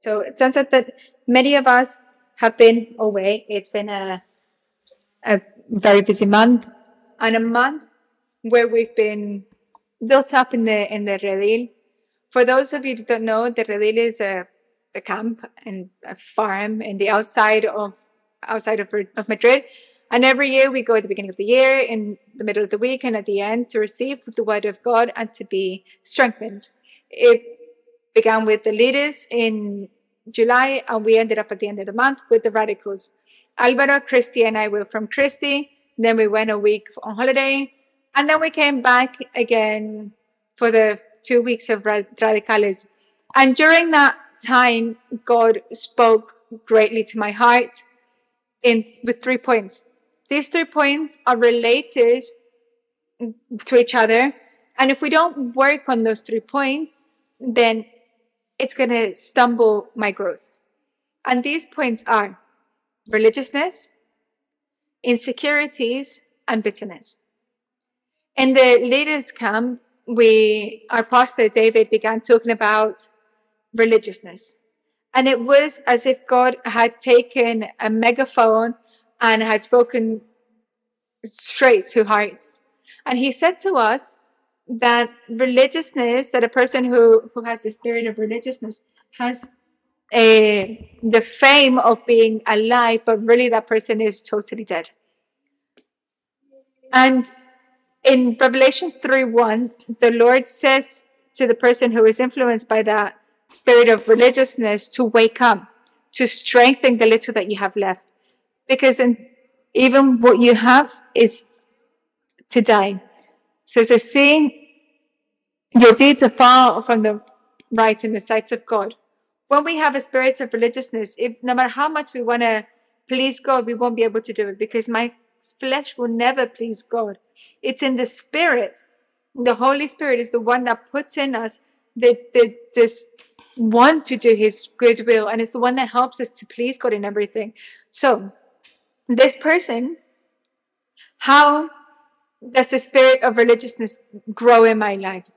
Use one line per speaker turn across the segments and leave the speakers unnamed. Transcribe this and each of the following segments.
So it turns out that many of us have been away. It's been a, a very busy month and a month where we've been built up in the in the Redil. For those of you who don't know, the Redil is a, a camp and a farm in the outside of outside of, of Madrid. And every year we go at the beginning of the year, in the middle of the week, and at the end to receive the word of God and to be strengthened. It began with the leaders in July, and we ended up at the end of the month with the radicals. Alvaro, Christy, and I were from Christy. Then we went a week on holiday, and then we came back again for the two weeks of radicales. And during that time, God spoke greatly to my heart in with three points. These three points are related to each other. And if we don't work on those three points, then it's going to stumble my growth. And these points are religiousness, insecurities, and bitterness. In the latest camp, we, our pastor David began talking about religiousness. And it was as if God had taken a megaphone and had spoken straight to hearts. And he said to us that religiousness, that a person who, who has the spirit of religiousness has a, the fame of being alive, but really that person is totally dead. And in Revelations 3 1, the Lord says to the person who is influenced by that spirit of religiousness to wake up, to strengthen the little that you have left. Because in, even what you have is to die. So says, seeing your deeds are far from the right in the sights of God. When we have a spirit of religiousness, if no matter how much we want to please God, we won't be able to do it because my flesh will never please God. It's in the spirit. The Holy Spirit is the one that puts in us the, the, this want to do his good will and it's the one that helps us to please God in everything. So this person, how does the spirit of religiousness grow in my life?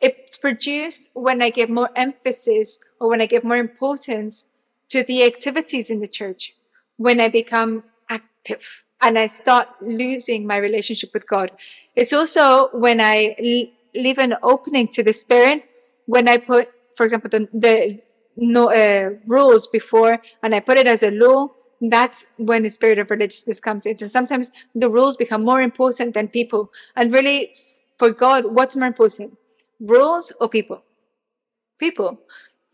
It's produced when I give more emphasis or when I give more importance to the activities in the church, when I become active and I start losing my relationship with God. It's also when I leave an opening to the Spirit, when I put, for example, the, the no, uh, rules before and I put it as a law, that's when the spirit of religiousness comes in. And sometimes the rules become more important than people. And really, for God, what's more important? Rules or people? People.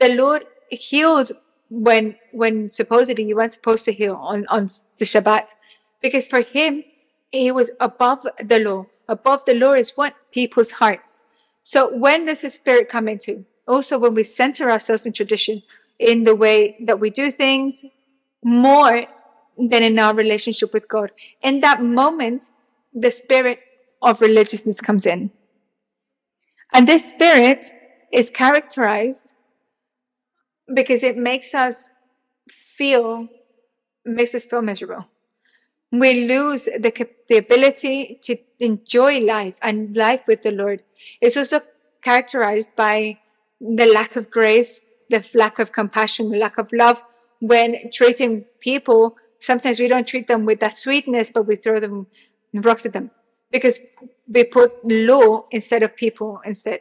The Lord healed when when supposedly you weren't supposed to heal on, on the Shabbat. Because for him, he was above the law. Above the law is what? People's hearts. So when does the spirit come into? Also when we center ourselves in tradition, in the way that we do things, more than in our relationship with God. In that moment, the spirit of religiousness comes in. And this spirit is characterized because it makes us feel, makes us feel miserable. We lose the, the ability to enjoy life and life with the Lord. It's also characterized by the lack of grace, the lack of compassion, the lack of love, when treating people, sometimes we don't treat them with that sweetness, but we throw them rocks at them because we put law instead of people instead.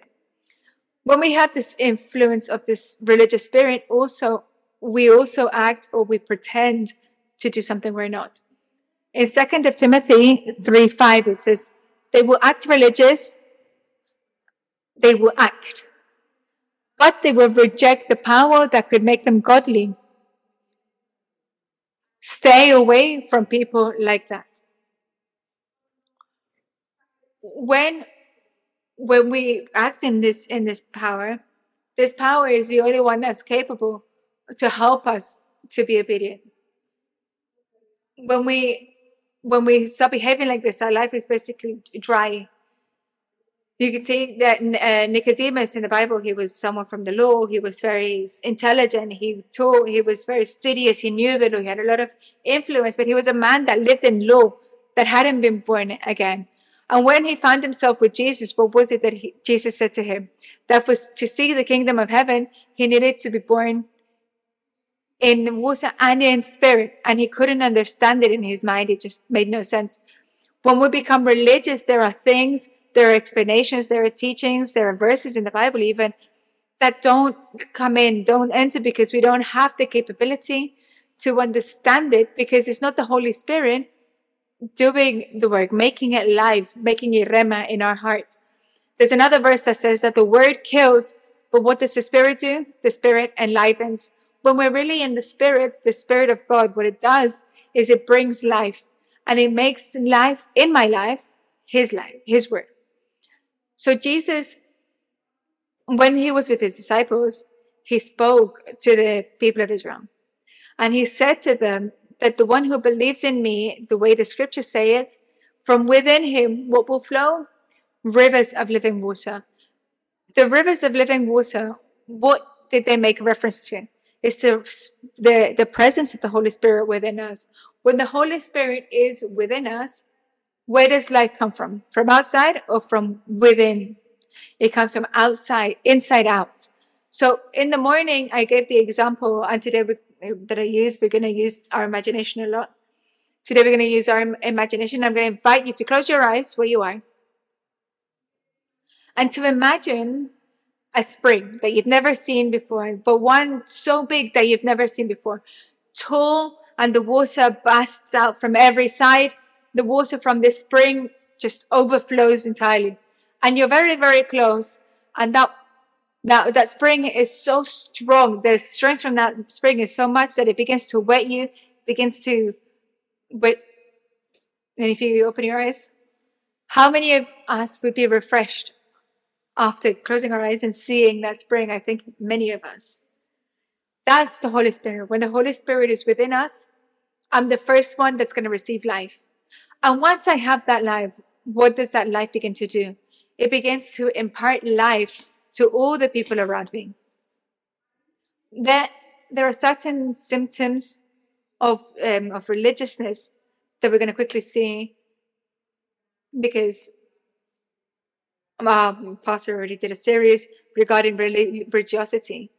When we have this influence of this religious spirit, also we also act or we pretend to do something we're not. In Second of Timothy 3 5, it says, They will act religious, they will act, but they will reject the power that could make them godly. Stay away from people like that. When when we act in this in this power, this power is the only one that's capable to help us to be obedient. When we when we start behaving like this, our life is basically dry. You could take that uh, Nicodemus in the Bible. He was someone from the law. He was very intelligent. He taught. He was very studious. He knew the law. He had a lot of influence. But he was a man that lived in law, that hadn't been born again. And when he found himself with Jesus, what was it that he, Jesus said to him? That was to see the kingdom of heaven, he needed to be born in the water and in spirit, and he couldn't understand it in his mind. It just made no sense. When we become religious, there are things, there are explanations, there are teachings, there are verses in the Bible even that don't come in, don't enter because we don't have the capability to understand it because it's not the Holy Spirit doing the work, making it live, making it rhema in our hearts. There's another verse that says that the word kills, but what does the Spirit do? The Spirit enlivens. When we're really in the Spirit, the Spirit of God, what it does is it brings life and it makes life in my life His life, His word. So Jesus, when he was with his disciples, he spoke to the people of Israel. And he said to them that the one who believes in me, the way the scriptures say it, from within him, what will flow? Rivers of living water. The rivers of living water, what did they make reference to? It's the, the, the presence of the Holy Spirit within us. When the Holy Spirit is within us, where does life come from? From outside or from within? It comes from outside, inside out. So in the morning, I gave the example, and today we, that I use, we're going to use our imagination a lot. Today we're going to use our imagination. I'm going to invite you to close your eyes where you are and to imagine a spring that you've never seen before, but one so big that you've never seen before, tall, and the water bursts out from every side the water from this spring just overflows entirely. And you're very, very close. And that, that, that spring is so strong. The strength from that spring is so much that it begins to wet you, begins to wet. And if you open your eyes, how many of us would be refreshed after closing our eyes and seeing that spring? I think many of us. That's the Holy Spirit. When the Holy Spirit is within us, I'm the first one that's going to receive life. And once I have that life, what does that life begin to do? It begins to impart life to all the people around me. That there are certain symptoms of um, of religiousness that we're going to quickly see because um, Pastor already did a series regarding religiosity.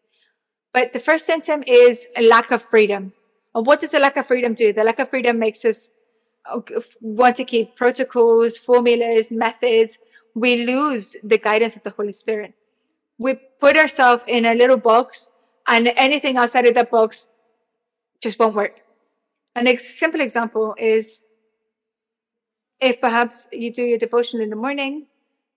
But the first symptom is a lack of freedom. And what does a lack of freedom do? The lack of freedom makes us want to keep protocols, formulas, methods, we lose the guidance of the Holy Spirit. We put ourselves in a little box and anything outside of that box just won't work. An ex- simple example is if perhaps you do your devotion in the morning,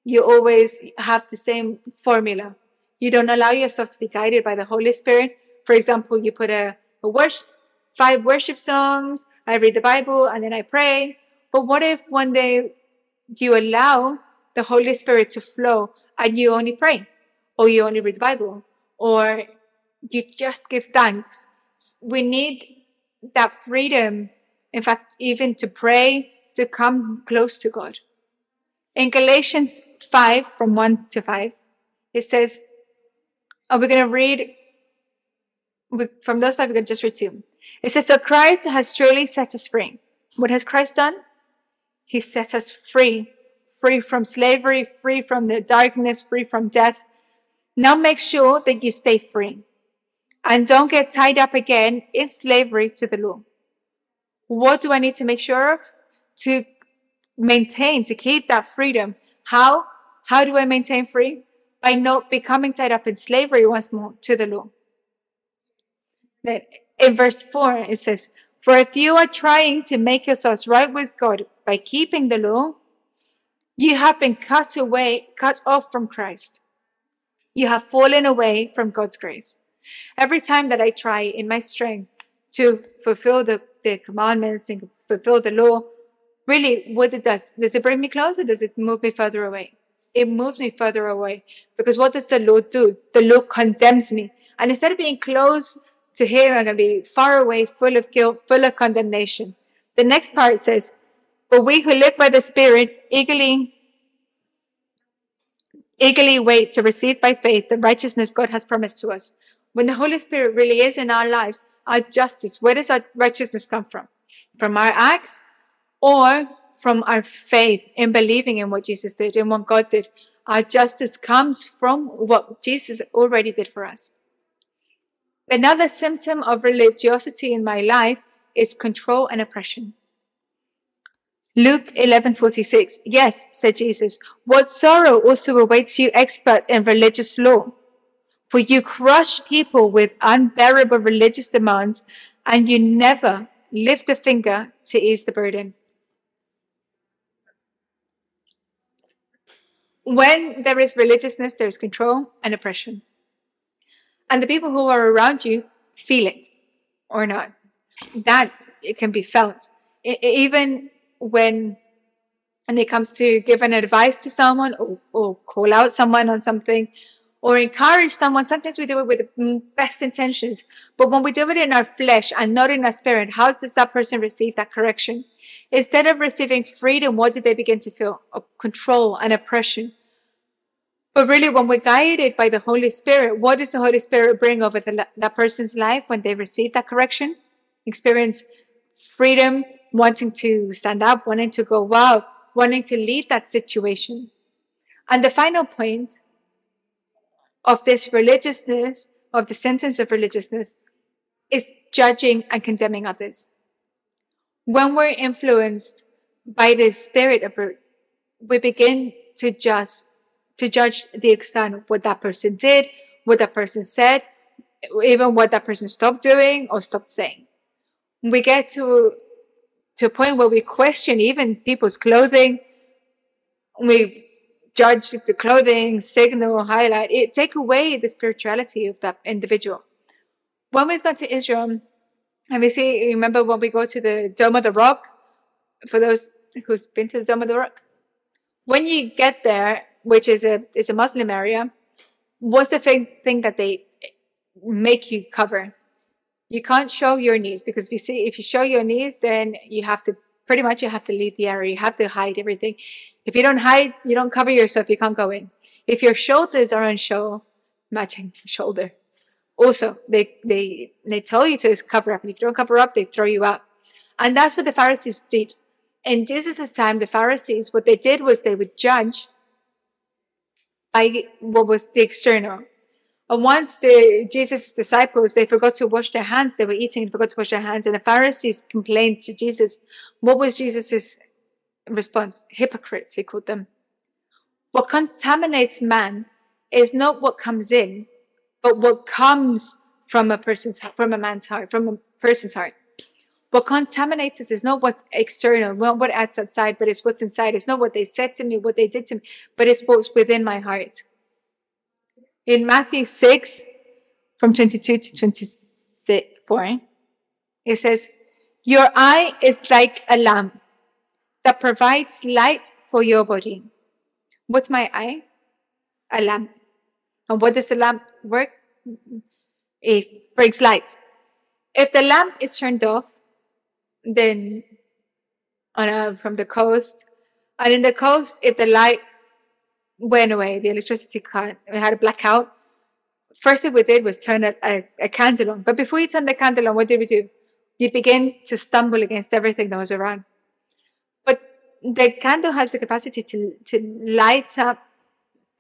you always have the same formula. You don't allow yourself to be guided by the Holy Spirit. For example, you put a, a worship, five worship songs, I read the Bible and then I pray. But what if one day you allow the Holy Spirit to flow and you only pray, or you only read the Bible, or you just give thanks? We need that freedom, in fact, even to pray, to come close to God. In Galatians 5, from 1 to 5, it says, are we going to read from those five? We're going to just read two. It says, So Christ has truly set us free. What has Christ done? He set us free, free from slavery, free from the darkness, free from death. Now make sure that you stay free and don't get tied up again in slavery to the law. What do I need to make sure of? To maintain, to keep that freedom. How? How do I maintain free? By not becoming tied up in slavery once more to the law. That in verse 4, it says, For if you are trying to make yourselves right with God by keeping the law, you have been cut away, cut off from Christ. You have fallen away from God's grace. Every time that I try in my strength to fulfill the, the commandments and fulfill the law, really what it does, does it bring me closer? Does it move me further away? It moves me further away because what does the law do? The law condemns me. And instead of being close to him are going to be far away, full of guilt, full of condemnation. The next part says, But we who live by the Spirit eagerly, eagerly wait to receive by faith the righteousness God has promised to us. When the Holy Spirit really is in our lives, our justice, where does our righteousness come from? From our acts or from our faith in believing in what Jesus did and what God did? Our justice comes from what Jesus already did for us. Another symptom of religiosity in my life is control and oppression. Luke 11:46 Yes, said Jesus, what sorrow also awaits you experts in religious law. For you crush people with unbearable religious demands and you never lift a finger to ease the burden. When there is religiousness, there is control and oppression. And the people who are around you feel it or not. That it can be felt. I, even when and it comes to giving advice to someone or, or call out someone on something or encourage someone, sometimes we do it with the best intentions. But when we do it in our flesh and not in our spirit, how does that person receive that correction? Instead of receiving freedom, what do they begin to feel? Control and oppression. But really, when we're guided by the Holy Spirit, what does the Holy Spirit bring over the, that person's life when they receive that correction? Experience freedom, wanting to stand up, wanting to go out, wanting to leave that situation. And the final point of this religiousness, of the sentence of religiousness, is judging and condemning others. When we're influenced by the spirit of it, we begin to just to judge the extent of what that person did, what that person said, even what that person stopped doing or stopped saying. We get to to a point where we question even people's clothing. We judge the clothing, signal, highlight. It take away the spirituality of that individual. When we've gone to Israel, and we see, remember when we go to the Dome of the Rock? For those who's been to the Dome of the Rock, when you get there, which is a is a Muslim area, what's the thing, thing that they make you cover? You can't show your knees because if you see if you show your knees, then you have to pretty much you have to leave the area. You have to hide everything. If you don't hide, you don't cover yourself, you can't go in. If your shoulders are on show, matching shoulder. Also, they they they tell you to cover up, and if you don't cover up, they throw you out. And that's what the Pharisees did. In Jesus' time, the Pharisees, what they did was they would judge by what was the external. And once the Jesus' disciples they forgot to wash their hands, they were eating and forgot to wash their hands, and the Pharisees complained to Jesus. What was Jesus' response? Hypocrites, he called them. What contaminates man is not what comes in, but what comes from a person's from a man's heart, from a person's heart. What contaminates us is not what's external, not what adds outside, but it's what's inside. It's not what they said to me, what they did to me, but it's what's within my heart. In Matthew 6, from 22 to 24, it says, Your eye is like a lamp that provides light for your body. What's my eye? A lamp. And what does the lamp work? It brings light. If the lamp is turned off, then on a, from the coast. And in the coast, if the light went away, the electricity cut, we had a blackout. First thing we did was turn a, a, a candle on. But before you turn the candle on, what did we do? You begin to stumble against everything that was around. But the candle has the capacity to, to light up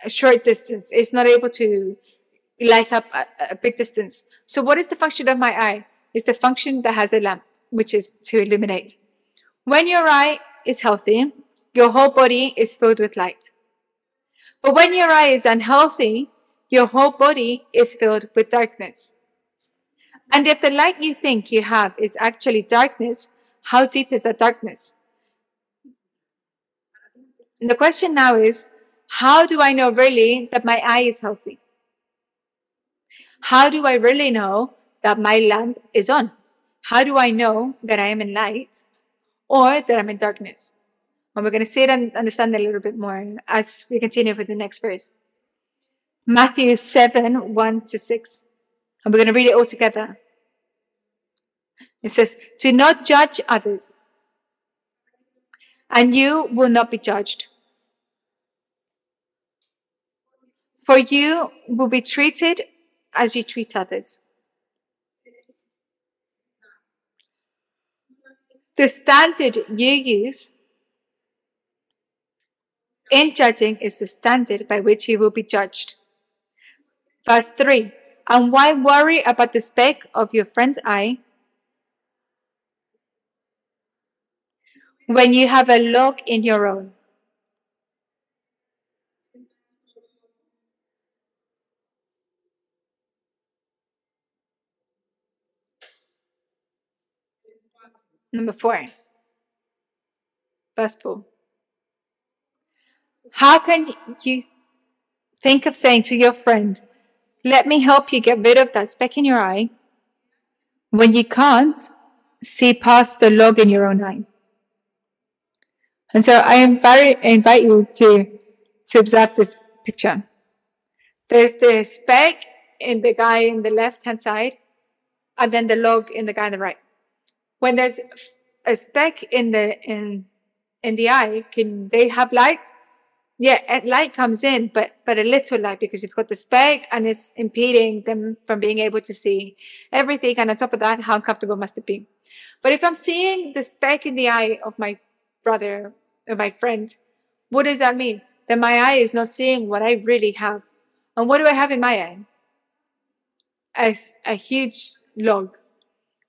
a short distance. It's not able to light up a, a big distance. So what is the function of my eye? It's the function that has a lamp which is to illuminate. When your eye is healthy, your whole body is filled with light. But when your eye is unhealthy, your whole body is filled with darkness. And if the light you think you have is actually darkness, how deep is that darkness? And the question now is, how do I know really that my eye is healthy? How do I really know that my lamp is on? How do I know that I am in light or that I'm in darkness? And we're going to see it and understand it a little bit more as we continue with the next verse. Matthew 7 1 to 6. And we're going to read it all together. It says, Do not judge others, and you will not be judged. For you will be treated as you treat others. The standard you use in judging is the standard by which you will be judged. Verse 3 And why worry about the speck of your friend's eye when you have a log in your own? Number four, verse four. How can you think of saying to your friend, let me help you get rid of that speck in your eye, when you can't see past the log in your own eye? And so I invite, invite you to, to observe this picture. There's the speck in the guy in the left hand side, and then the log in the guy on the right. When there's a speck in the in in the eye, can they have light? Yeah, and light comes in, but but a little light because you've got the speck and it's impeding them from being able to see everything. And on top of that, how uncomfortable must it be? But if I'm seeing the speck in the eye of my brother or my friend, what does that mean? That my eye is not seeing what I really have. And what do I have in my eye? A, a huge log.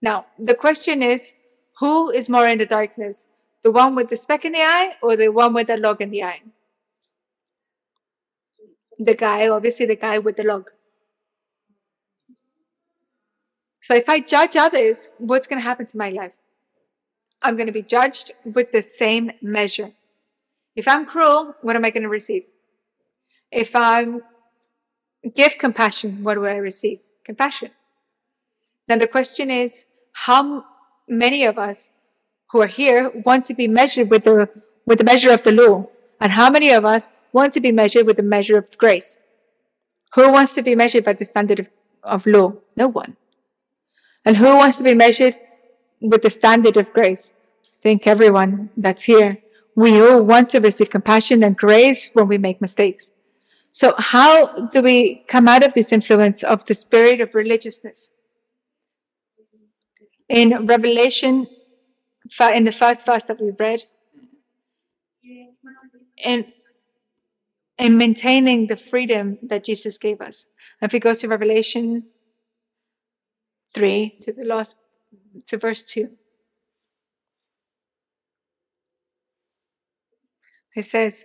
Now, the question is, who is more in the darkness? The one with the speck in the eye or the one with the log in the eye? the guy, obviously the guy with the log. So if I judge others, what's going to happen to my life? I'm going to be judged with the same measure. If I'm cruel, what am I going to receive? If I give compassion, what will I receive? Compassion. Then the question is, how many of us who are here want to be measured with the, with the measure of the law? And how many of us want to be measured with the measure of grace. Who wants to be measured by the standard of, of law? No one. And who wants to be measured with the standard of grace? I think everyone that's here. We all want to receive compassion and grace when we make mistakes. So how do we come out of this influence of the spirit of religiousness? In Revelation, in the first verse that we read, in and maintaining the freedom that Jesus gave us. If we go to Revelation 3 to the last to verse 2. It says,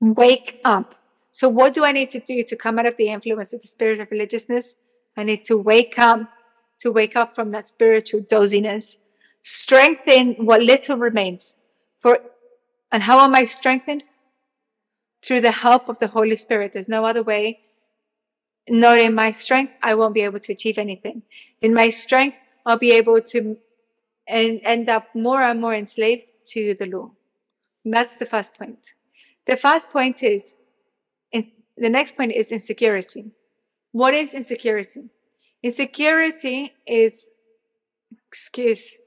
Wake up. So, what do I need to do to come out of the influence of the spirit of religiousness? I need to wake up, to wake up from that spiritual doziness, strengthen what little remains. For, and how am I strengthened? through the help of the Holy Spirit. There's no other way. Not in my strength, I won't be able to achieve anything. In my strength, I'll be able to and end up more and more enslaved to the law. And that's the first point. The first point is, the next point is insecurity. What is insecurity? Insecurity is, excuse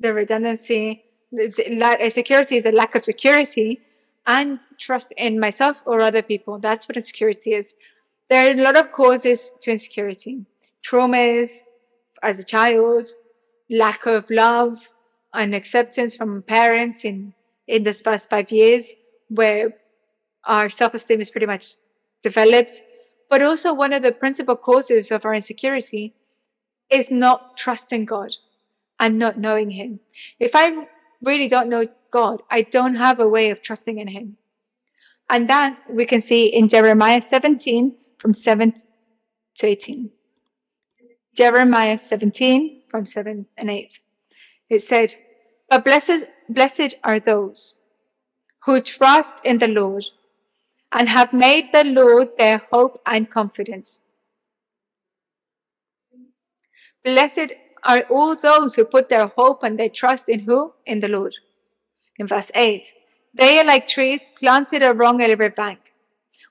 the redundancy, eh, security is a lack of security and trust in myself or other people. That's what insecurity is. There are a lot of causes to insecurity. Traumas as a child, lack of love and acceptance from parents in, in this first five years where our self-esteem is pretty much developed. But also one of the principal causes of our insecurity is not trusting God and not knowing Him. If I really don't know God. I don't have a way of trusting in Him. And that we can see in Jeremiah 17 from 7 to 18. Jeremiah 17 from 7 and 8. It said, But blessed, blessed are those who trust in the Lord and have made the Lord their hope and confidence. Blessed are all those who put their hope and their trust in who? In the Lord. In verse 8, they are like trees planted along a river bank,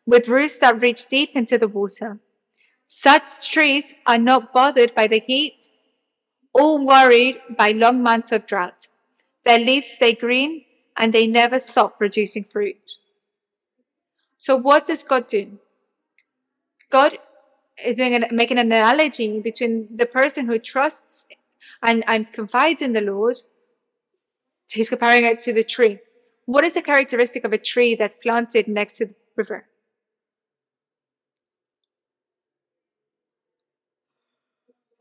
with roots that reach deep into the water. Such trees are not bothered by the heat or worried by long months of drought. Their leaves stay green and they never stop producing fruit. So what does God do? God is doing an, making an analogy between the person who trusts and, and confides in the Lord He's comparing it to the tree. What is a characteristic of a tree that's planted next to the river?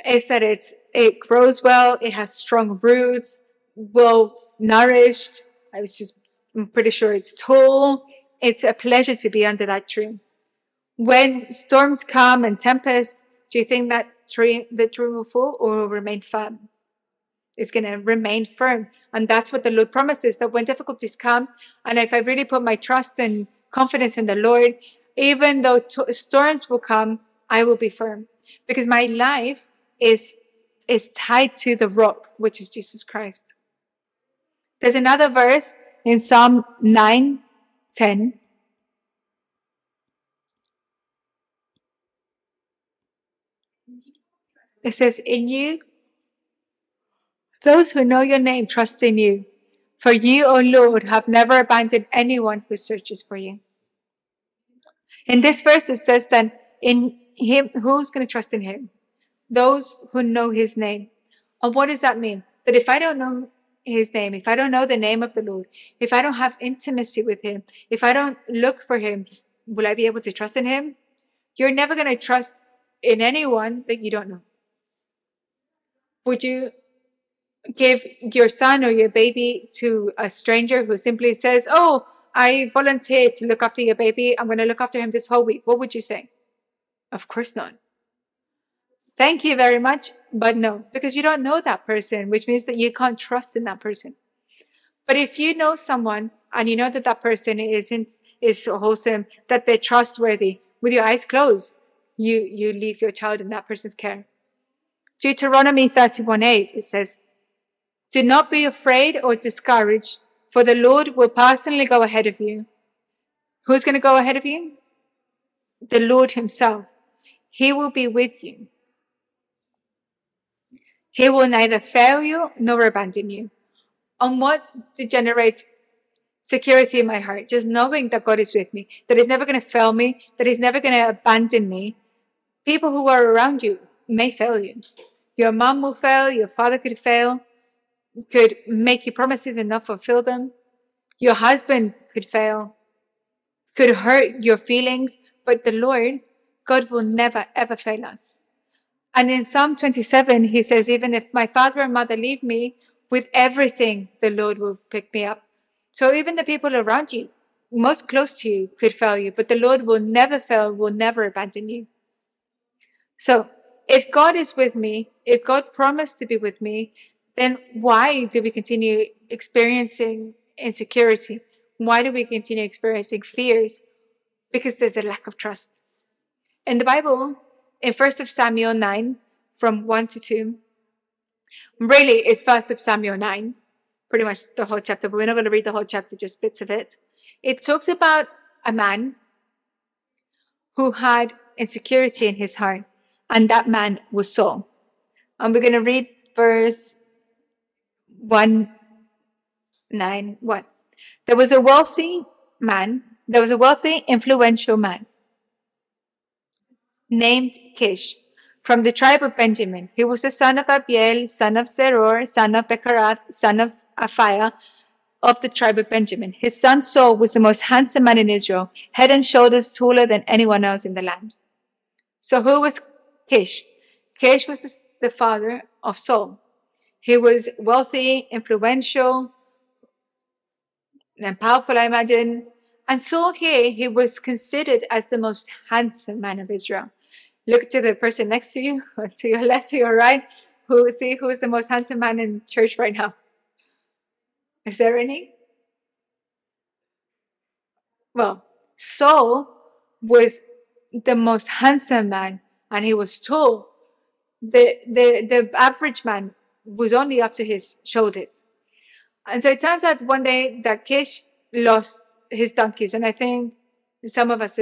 is that it's it grows well, it has strong roots, well nourished. I was just I'm pretty sure it's tall. It's a pleasure to be under that tree. When storms come and tempests, do you think that tree the tree will fall or will remain firm? It's going to remain firm. And that's what the Lord promises that when difficulties come, and if I really put my trust and confidence in the Lord, even though t- storms will come, I will be firm because my life is is tied to the rock, which is Jesus Christ. There's another verse in Psalm 9 10. It says, In you, those who know your name trust in you. For you, O Lord, have never abandoned anyone who searches for you. In this verse, it says that in him, who's going to trust in him? Those who know his name. And what does that mean? That if I don't know his name, if I don't know the name of the Lord, if I don't have intimacy with him, if I don't look for him, will I be able to trust in him? You're never going to trust in anyone that you don't know. Would you give your son or your baby to a stranger who simply says, Oh, I volunteered to look after your baby. I'm going to look after him this whole week. What would you say? Of course not. Thank you very much, but no, because you don't know that person, which means that you can't trust in that person. But if you know someone and you know that that person isn't is wholesome, that they're trustworthy, with your eyes closed, you you leave your child in that person's care. Deuteronomy 31 8, it says, Do not be afraid or discouraged, for the Lord will personally go ahead of you. Who's going to go ahead of you? The Lord Himself. He will be with you. He will neither fail you nor abandon you. On what generates security in my heart? Just knowing that God is with me, that He's never going to fail me, that He's never going to abandon me. People who are around you may fail you. Your mom will fail, your father could fail, could make you promises and not fulfill them. Your husband could fail, could hurt your feelings, but the Lord, God will never ever fail us. And in Psalm 27, he says, Even if my father and mother leave me, with everything, the Lord will pick me up. So even the people around you, most close to you, could fail you, but the Lord will never fail, will never abandon you. So if God is with me, if God promised to be with me, then why do we continue experiencing insecurity? Why do we continue experiencing fears? Because there's a lack of trust. In the Bible, in First of Samuel 9, from 1 to 2. Really, it's First of Samuel 9, pretty much the whole chapter, but we're not going to read the whole chapter, just bits of it. It talks about a man who had insecurity in his heart, and that man was Saul. And we're going to read verse 1 9 1. There was a wealthy man, there was a wealthy, influential man named Kish from the tribe of Benjamin. He was the son of Abiel, son of Zeror, son of Bechorath, son of Aphiah, of the tribe of Benjamin. His son Saul was the most handsome man in Israel, head and shoulders taller than anyone else in the land. So who was Kish? Kish was the, the father of Saul. He was wealthy, influential, and powerful, I imagine. And Saul here, he was considered as the most handsome man of Israel. Look to the person next to you, to your left, to your right, who see who is the most handsome man in church right now. Is there any? Well, Saul was the most handsome man, and he was tall. The the the average man was only up to his shoulders. And so it turns out one day that Kish lost his donkeys, and I think some of us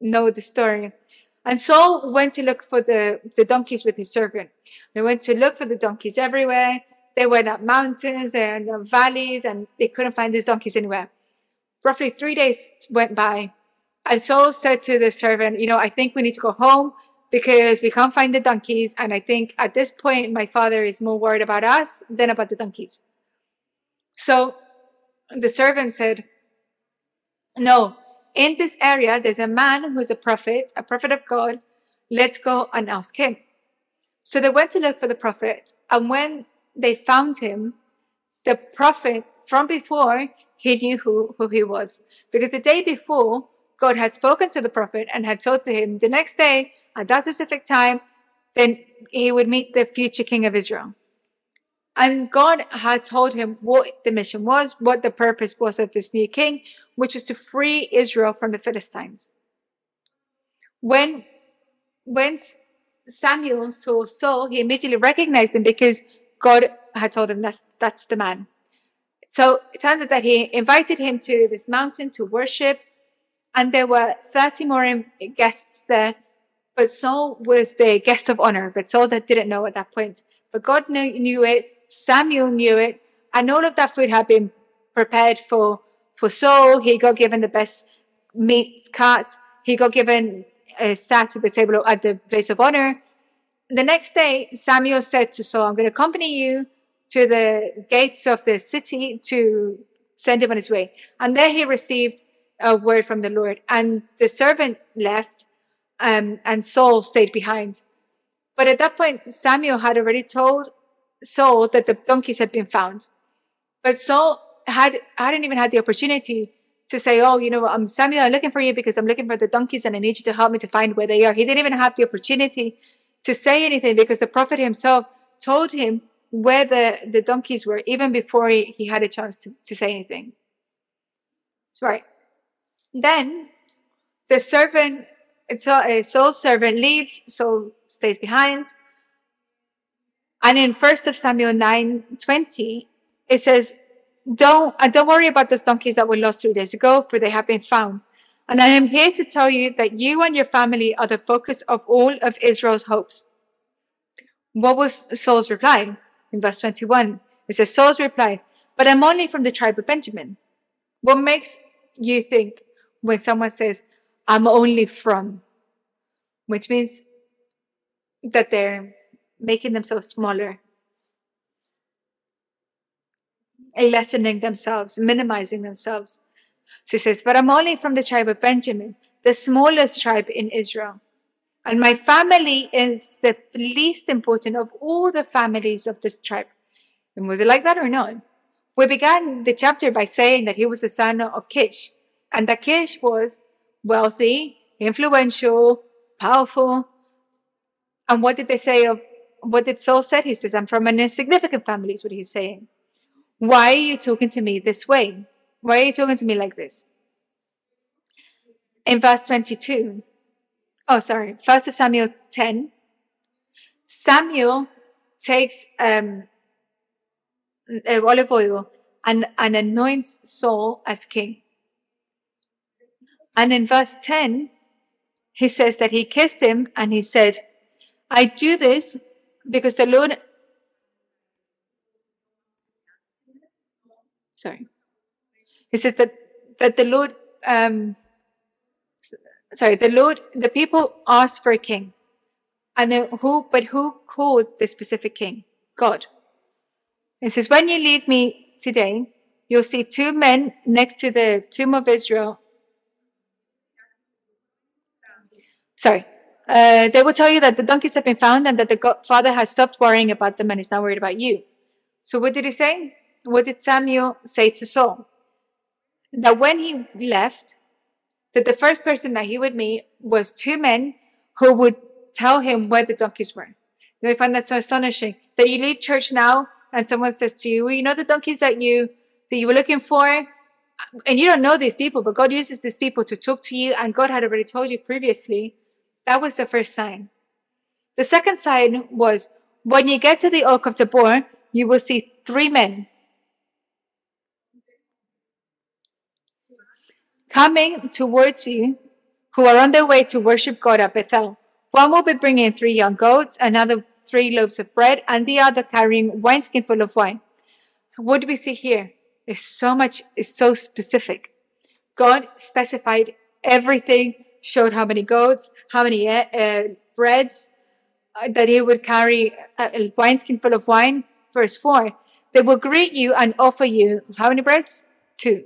know the story. And Saul went to look for the, the donkeys with his servant. They went to look for the donkeys everywhere. They went up mountains and valleys and they couldn't find his donkeys anywhere. Roughly three days went by. And Saul said to the servant, You know, I think we need to go home because we can't find the donkeys. And I think at this point, my father is more worried about us than about the donkeys. So the servant said, No, in this area, there's a man who's a prophet, a prophet of God. Let's go and ask him. So they went to look for the prophet, and when they found him, the prophet from before, he knew who, who he was. Because the day before, God had spoken to the prophet and had told to him the next day, at that specific time, then he would meet the future king of Israel. And God had told him what the mission was, what the purpose was of this new king, which was to free Israel from the Philistines. When, when Samuel saw Saul, he immediately recognized him because God had told him that's, that's the man. So it turns out that he invited him to this mountain to worship, and there were 30 more guests there. But Saul was the guest of honor, but Saul didn't know at that point. But God knew, knew it, Samuel knew it, and all of that food had been prepared for, for Saul. He got given the best meat cut. He got given a sat at the table at the place of honor. The next day, Samuel said to Saul, I'm going to accompany you to the gates of the city to send him on his way. And there he received a word from the Lord. And the servant left, um, and Saul stayed behind. But at that point, Samuel had already told Saul that the donkeys had been found. But Saul had I hadn't even had the opportunity to say, "Oh, you know, I'm Samuel. I'm looking for you because I'm looking for the donkeys, and I need you to help me to find where they are." He didn't even have the opportunity to say anything because the prophet himself told him where the, the donkeys were even before he, he had a chance to, to say anything. Right. Then the servant, so uh, a Saul servant leaves, Saul stays behind. And in First of Samuel 9 20, it says, Don't uh, don't worry about those donkeys that were lost three days ago, for they have been found. And I am here to tell you that you and your family are the focus of all of Israel's hopes. What was Saul's reply? in verse 21. It says, Saul's reply, But I'm only from the tribe of Benjamin. What makes you think when someone says, I'm only from, which means that they're making themselves smaller, lessening themselves, minimizing themselves. So he says, But I'm only from the tribe of Benjamin, the smallest tribe in Israel. And my family is the least important of all the families of this tribe. And was it like that or not? We began the chapter by saying that he was the son of Kish, and that Kish was wealthy, influential, powerful. And what did they say of what did Saul say? He says, I'm from an insignificant family, is what he's saying. Why are you talking to me this way? Why are you talking to me like this? In verse 22, oh, sorry, First of Samuel 10, Samuel takes um, olive oil and, and anoints Saul as king. And in verse 10, he says that he kissed him and he said, I do this because the Lord. Sorry. He says that, that the Lord um, sorry, the Lord, the people asked for a king. And then who, but who called the specific king? God. He says, when you leave me today, you'll see two men next to the tomb of Israel. Sorry. Uh, they will tell you that the donkeys have been found and that the God, father has stopped worrying about them and is now worried about you. So what did he say? What did Samuel say to Saul? That when he left, that the first person that he would meet was two men who would tell him where the donkeys were. You find that so astonishing that you leave church now and someone says to you, well, you know the donkeys that you that you were looking for, and you don't know these people, but God uses these people to talk to you, and God had already told you previously. That was the first sign. The second sign was when you get to the oak of Tabor, you will see three men coming towards you who are on their way to worship God at Bethel. One will be bringing three young goats, another three loaves of bread, and the other carrying wineskin full of wine. What do we see here? It's so much, it's so specific. God specified everything, showed how many goats, how many uh, breads, uh, that he would carry a, a wineskin full of wine. Verse 4 They will greet you and offer you how many breads? Two.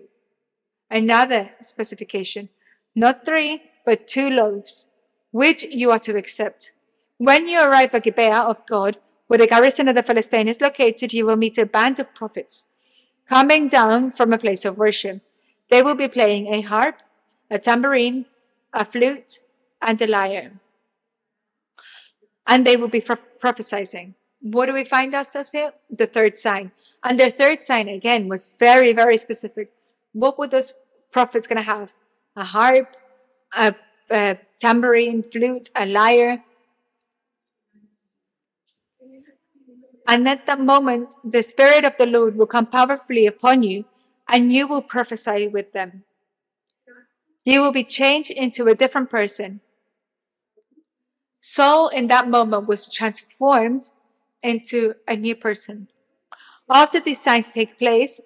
Another specification, not three, but two loaves, which you are to accept. When you arrive at Gibeah of God, where the garrison of the Philistines is located, you will meet a band of prophets coming down from a place of worship. They will be playing a harp, a tambourine, a flute, and a lyre. And they will be prophesying. What do we find ourselves here? The third sign. And the third sign, again, was very, very specific. What were those prophets going to have? A harp, a, a tambourine, flute, a lyre. And at that moment, the Spirit of the Lord will come powerfully upon you, and you will prophesy with them. You will be changed into a different person. Saul, in that moment, was transformed into a new person. After these signs take place,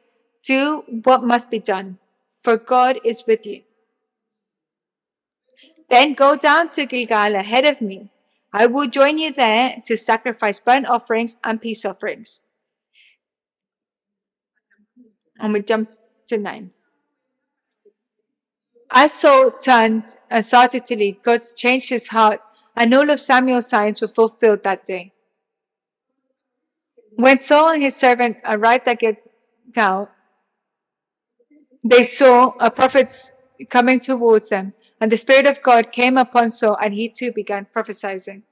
do what must be done, for God is with you. Then go down to Gilgal ahead of me I will join you there to sacrifice burnt offerings and peace offerings. And we jump to nine. As Saul turned and started to lead, God changed his heart, and all of Samuel's signs were fulfilled that day. When Saul and his servant arrived at Gilgal, they saw a prophet coming towards them and the Spirit of God came upon Saul, and he too began prophesying.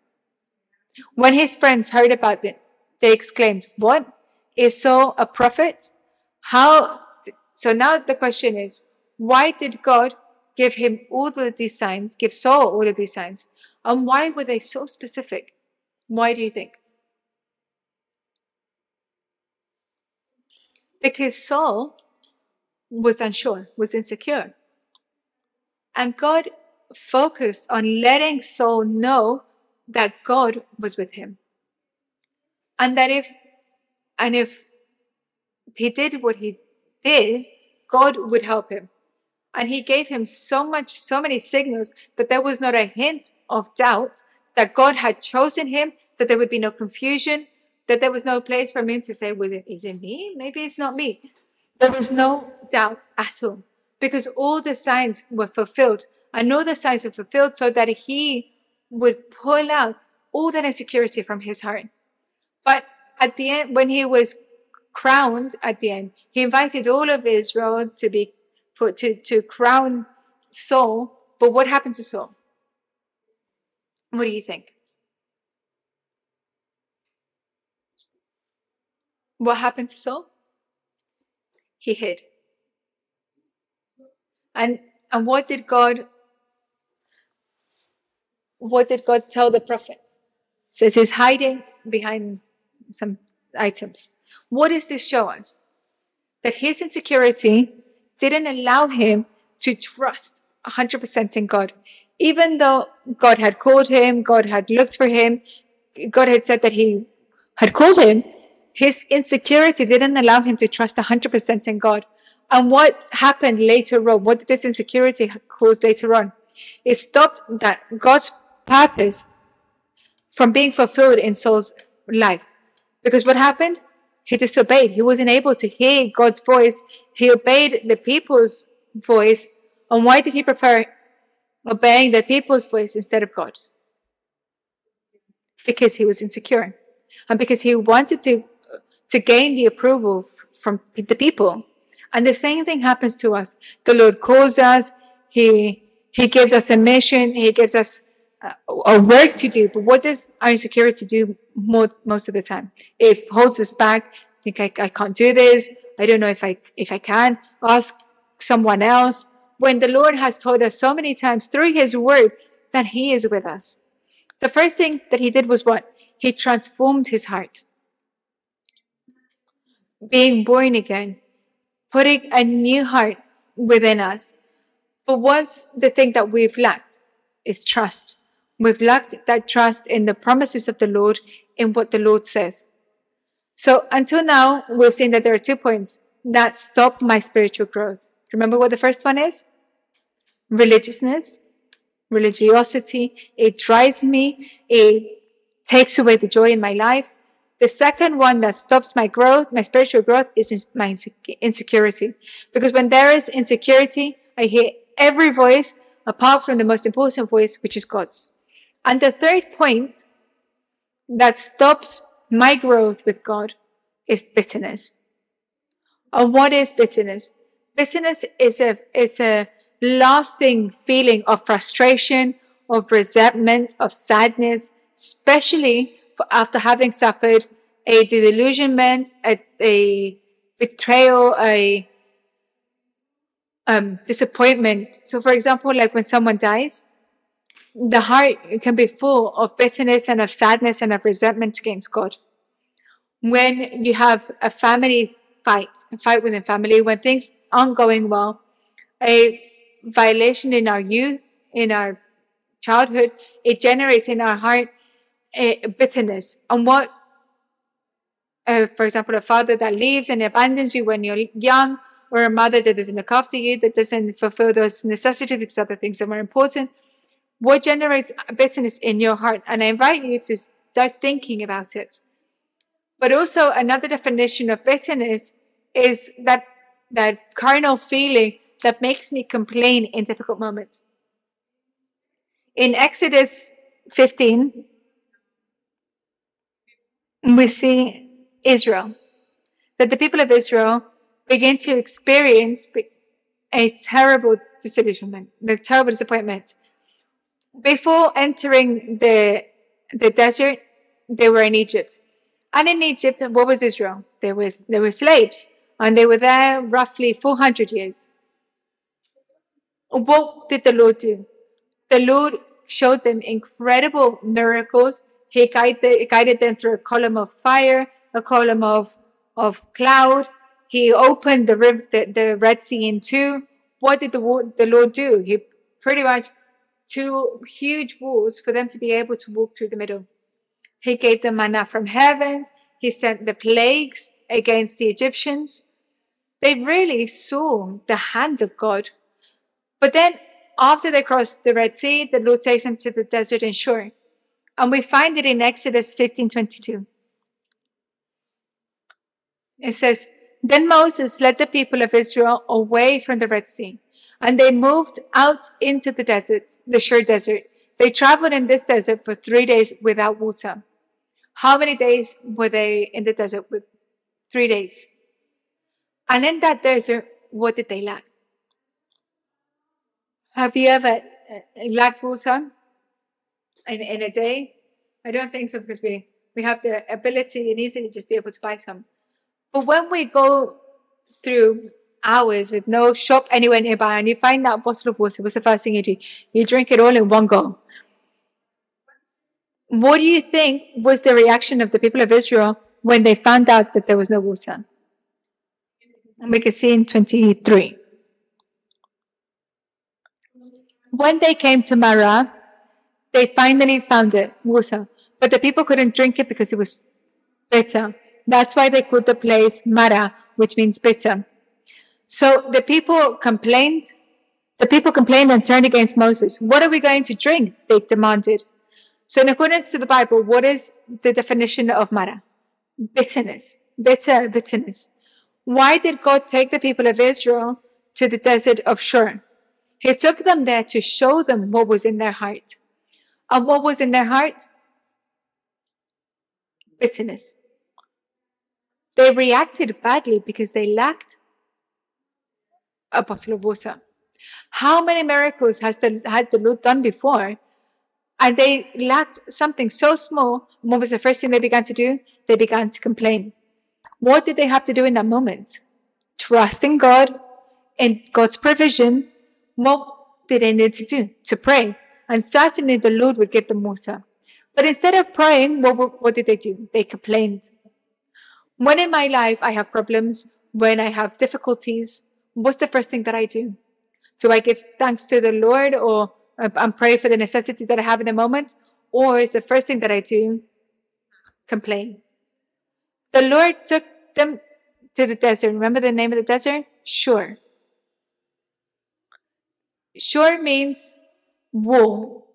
When his friends heard about it, they exclaimed, What? Is Saul a prophet? How? So now the question is, why did God give him all of these signs, give Saul all of these signs? And why were they so specific? Why do you think? Because Saul was unsure, was insecure. And God focused on letting Saul know that God was with him. And that if, and if he did what he did, God would help him. And he gave him so much, so many signals that there was not a hint of doubt that God had chosen him, that there would be no confusion, that there was no place for him to say, well, is it me? Maybe it's not me. There was no doubt at all because all the signs were fulfilled. I know the signs were fulfilled so that he would pull out all that insecurity from his heart. But at the end, when he was crowned at the end, he invited all of Israel to be for to, to crown Saul. But what happened to Saul? What do you think? What happened to Saul? He hid. And and what did God what did God tell the prophet? It says he's hiding behind some items. What does this show us? That his insecurity didn't allow him to trust 100% in God. Even though God had called him, God had looked for him, God had said that he had called him, his insecurity didn't allow him to trust 100% in God. And what happened later on? What did this insecurity cause later on? It stopped that God's purpose from being fulfilled in Saul's life. Because what happened? He disobeyed. He wasn't able to hear God's voice. He obeyed the people's voice. And why did he prefer obeying the people's voice instead of God's? Because he was insecure. And because he wanted to, to gain the approval from the people. And the same thing happens to us. The Lord calls us. He, He gives us a mission. He gives us a, a work to do. But what does our insecurity do more, most of the time? It holds us back. Think I, I can't do this. I don't know if I, if I can ask someone else. When the Lord has told us so many times through His word that He is with us. The first thing that He did was what? He transformed His heart. Being born again putting a new heart within us. But what's the thing that we've lacked is trust. We've lacked that trust in the promises of the Lord, in what the Lord says. So until now, we've seen that there are two points that stop my spiritual growth. Remember what the first one is? Religiousness, religiosity. It drives me. It takes away the joy in my life. The second one that stops my growth, my spiritual growth, is my insecurity. Because when there is insecurity, I hear every voice apart from the most important voice, which is God's. And the third point that stops my growth with God is bitterness. And what is bitterness? Bitterness is a, is a lasting feeling of frustration, of resentment, of sadness, especially after having suffered a disillusionment, a, a betrayal, a um, disappointment. So, for example, like when someone dies, the heart can be full of bitterness and of sadness and of resentment against God. When you have a family fight, a fight within family, when things aren't going well, a violation in our youth, in our childhood, it generates in our heart a bitterness. And what, uh, for example, a father that leaves and abandons you when you're young, or a mother that doesn't look after you, that doesn't fulfill those necessities because other things are more important. What generates bitterness in your heart? And I invite you to start thinking about it. But also another definition of bitterness is that that carnal feeling that makes me complain in difficult moments. In Exodus 15, we see Israel, that the people of Israel begin to experience a terrible disillusionment, the terrible disappointment. Before entering the, the desert, they were in Egypt. And in Egypt, what was Israel? There was there were slaves, and they were there roughly 400 years. What did the Lord do? The Lord showed them incredible miracles. He guided, guided them through a column of fire, a column of, of cloud, he opened the, river, the, the Red Sea in two. What did the, the Lord do? He pretty much two huge walls for them to be able to walk through the middle. He gave them manna from heavens. He sent the plagues against the Egyptians. They really saw the hand of God. But then after they crossed the Red Sea, the Lord takes them to the desert and Shur. And we find it in Exodus 15 22. It says, then Moses led the people of Israel away from the Red Sea, and they moved out into the desert, the Shur desert. They traveled in this desert for three days without water. How many days were they in the desert with? Three days. And in that desert, what did they lack? Have you ever uh, lacked water in, in a day? I don't think so because we, we have the ability and easily just be able to buy some. But when we go through hours with no shop anywhere nearby and you find that bottle of water, what's the first thing you do? You drink it all in one go. What do you think was the reaction of the people of Israel when they found out that there was no water? And we can see in 23. When they came to Marah, they finally found it, water. But the people couldn't drink it because it was bitter. That's why they called the place Mara, which means bitter. So the people complained. The people complained and turned against Moses. What are we going to drink? They demanded. So in accordance to the Bible, what is the definition of Mara? Bitterness. Bitter, bitterness. Why did God take the people of Israel to the desert of Shur? He took them there to show them what was in their heart. And what was in their heart? Bitterness. They reacted badly because they lacked a bottle of water. How many miracles has the, had the Lord done before? And they lacked something so small. What was the first thing they began to do? They began to complain. What did they have to do in that moment? Trust in God, in God's provision. What did they need to do? To pray. And certainly the Lord would give them water. But instead of praying, what, what did they do? They complained. When in my life I have problems, when I have difficulties, what's the first thing that I do? Do I give thanks to the Lord or and uh, pray for the necessity that I have in the moment? Or is the first thing that I do complain? The Lord took them to the desert. Remember the name of the desert? Shur. Shur means wool.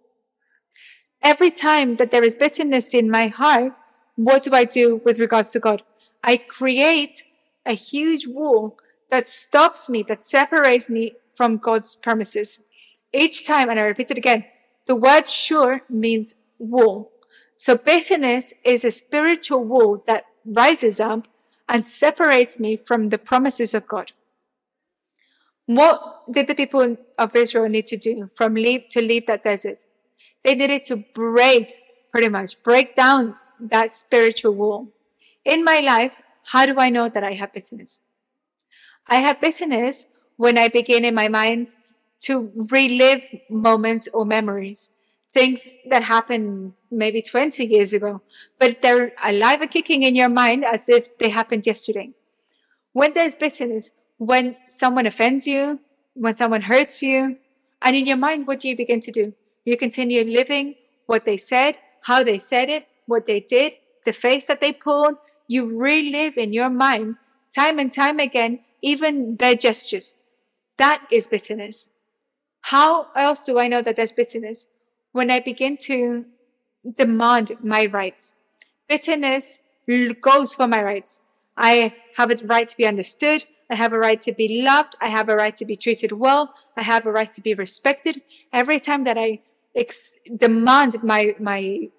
Every time that there is bitterness in my heart, what do I do with regards to God? I create a huge wall that stops me, that separates me from God's promises. Each time, and I repeat it again, the word Shur means wall. So bitterness is a spiritual wall that rises up and separates me from the promises of God. What did the people of Israel need to do from leave to leave that desert? They needed to break, pretty much, break down that spiritual wall. In my life, how do I know that I have bitterness? I have bitterness when I begin in my mind to relive moments or memories, things that happened maybe 20 years ago, but they're alive and kicking in your mind as if they happened yesterday. When there's bitterness, when someone offends you, when someone hurts you, and in your mind, what do you begin to do? You continue living what they said, how they said it, what they did, the face that they pulled. You relive in your mind time and time again, even their gestures. That is bitterness. How else do I know that there's bitterness? When I begin to demand my rights. Bitterness goes for my rights. I have a right to be understood. I have a right to be loved. I have a right to be treated well. I have a right to be respected. Every time that I ex- demand my, my,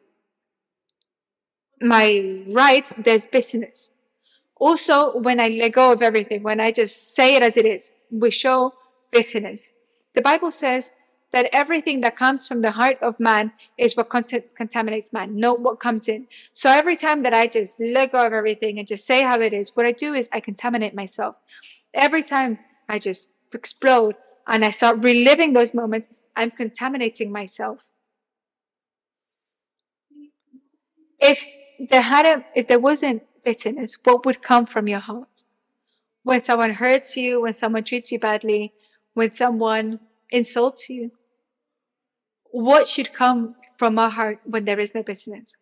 my rights, there's bitterness. Also, when I let go of everything, when I just say it as it is, we show bitterness. The Bible says that everything that comes from the heart of man is what cont- contaminates man, not what comes in. So every time that I just let go of everything and just say how it is, what I do is I contaminate myself. Every time I just explode and I start reliving those moments, I'm contaminating myself. If there had a, if there wasn't bitterness, what would come from your heart? When someone hurts you, when someone treats you badly, when someone insults you, what should come from our heart when there is no bitterness?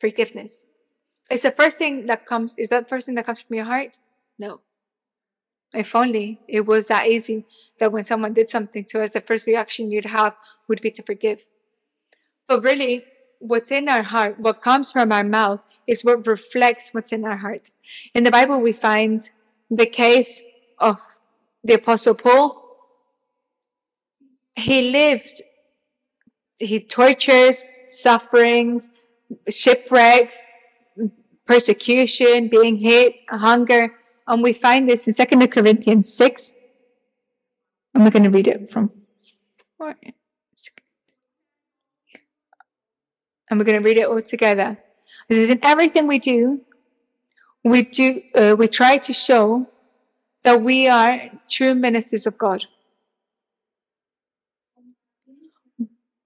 Forgiveness. Is the first thing that comes, is that first thing that comes from your heart? No. If only it was that easy that when someone did something to us, the first reaction you'd have would be to forgive. But really, what's in our heart, what comes from our mouth, is what reflects what's in our heart. In the Bible, we find the case of the Apostle Paul. He lived he tortures, sufferings, shipwrecks, persecution, being hit, hunger. And we find this in Second Corinthians 6. And we're going to read it from and we're going to read it all together. This is in everything we do, we do, uh, we try to show that we are true ministers of God.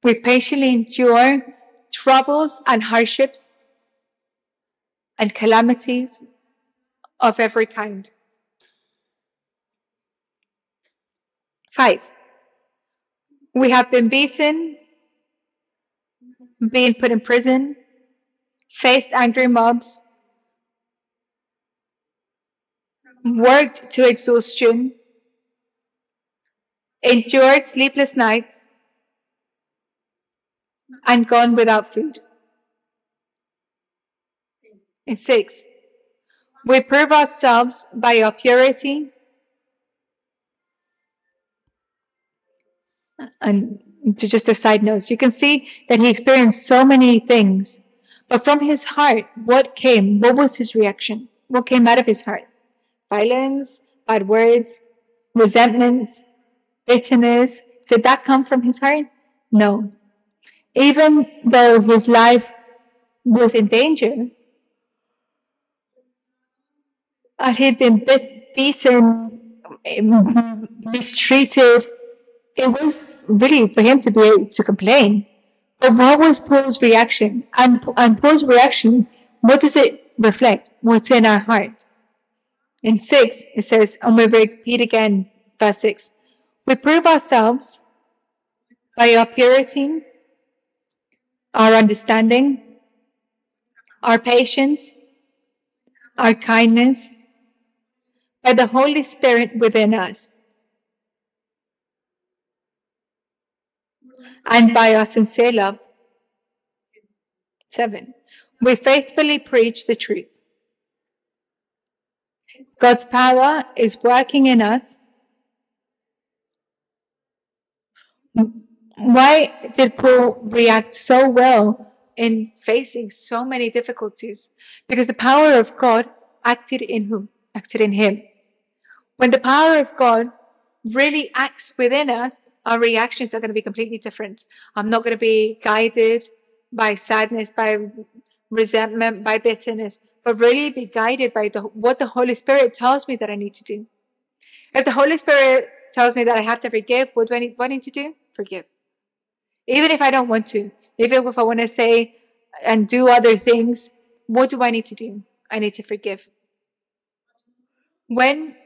We patiently endure troubles and hardships and calamities of every kind. Five, we have been beaten, being put in prison, faced angry mobs, worked to exhaustion, endured sleepless nights, and gone without food. And six, we prove ourselves by our purity and to just a side note, you can see that he experienced so many things, but from his heart, what came? What was his reaction? What came out of his heart? Violence, bad words, resentments, bitterness. Did that come from his heart? No even though his life was in danger, and he'd been beaten, um, mistreated, it was really for him to be able to complain. But what was Paul's reaction? And, and Paul's reaction, what does it reflect? What's in our heart? In six, it says, and we repeat again, verse six. We prove ourselves by our purity our understanding, our patience, our kindness, by the Holy Spirit within us, and by our sincere love. Seven, we faithfully preach the truth. God's power is working in us why did Paul react so well in facing so many difficulties because the power of God acted in whom? Acted in him. When the power of God really acts within us, our reactions are going to be completely different. I'm not going to be guided by sadness, by resentment, by bitterness, but really be guided by the, what the Holy Spirit tells me that I need to do. If the Holy Spirit tells me that I have to forgive, what do I need, what I need to do? Forgive. Even if I don't want to, even if I want to say and do other things, what do I need to do? I need to forgive. When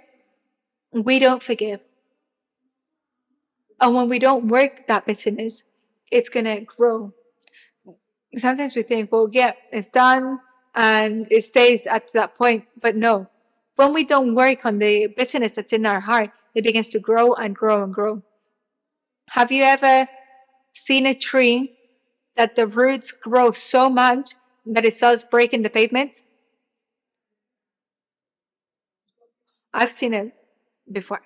we don't forgive, and when we don't work that bitterness, it's going to grow. Sometimes we think, well, yeah, it's done and it stays at that point. But no, when we don't work on the bitterness that's in our heart, it begins to grow and grow and grow. Have you ever seen a tree that the roots grow so much that it starts breaking the pavement? I've seen it before.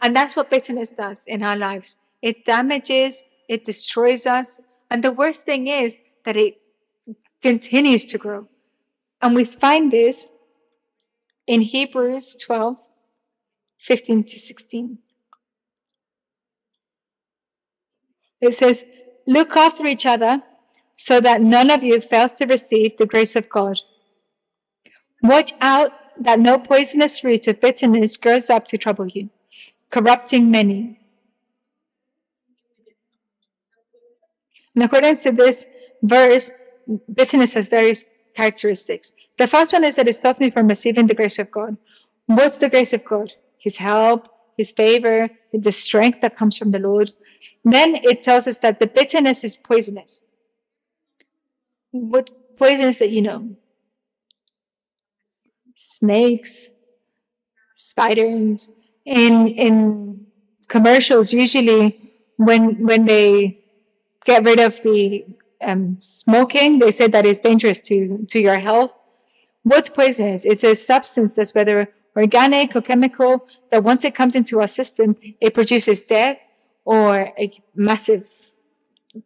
And that's what bitterness does in our lives. It damages, it destroys us. And the worst thing is that it continues to grow. And we find this in Hebrews 12, 15 to 16. It says, Look after each other so that none of you fails to receive the grace of God. Watch out that no poisonous root of bitterness grows up to trouble you corrupting many. In accordance to this verse, bitterness has various characteristics. The first one is that it stops me from receiving the grace of God. What's the grace of God? His help, His favor, the strength that comes from the Lord. Then it tells us that the bitterness is poisonous. What poisonous that you know? Snakes, spiders, in in commercials usually when when they get rid of the um, smoking they say that it's dangerous to to your health what's poisonous it's a substance that's whether organic or chemical that once it comes into our system it produces death or massive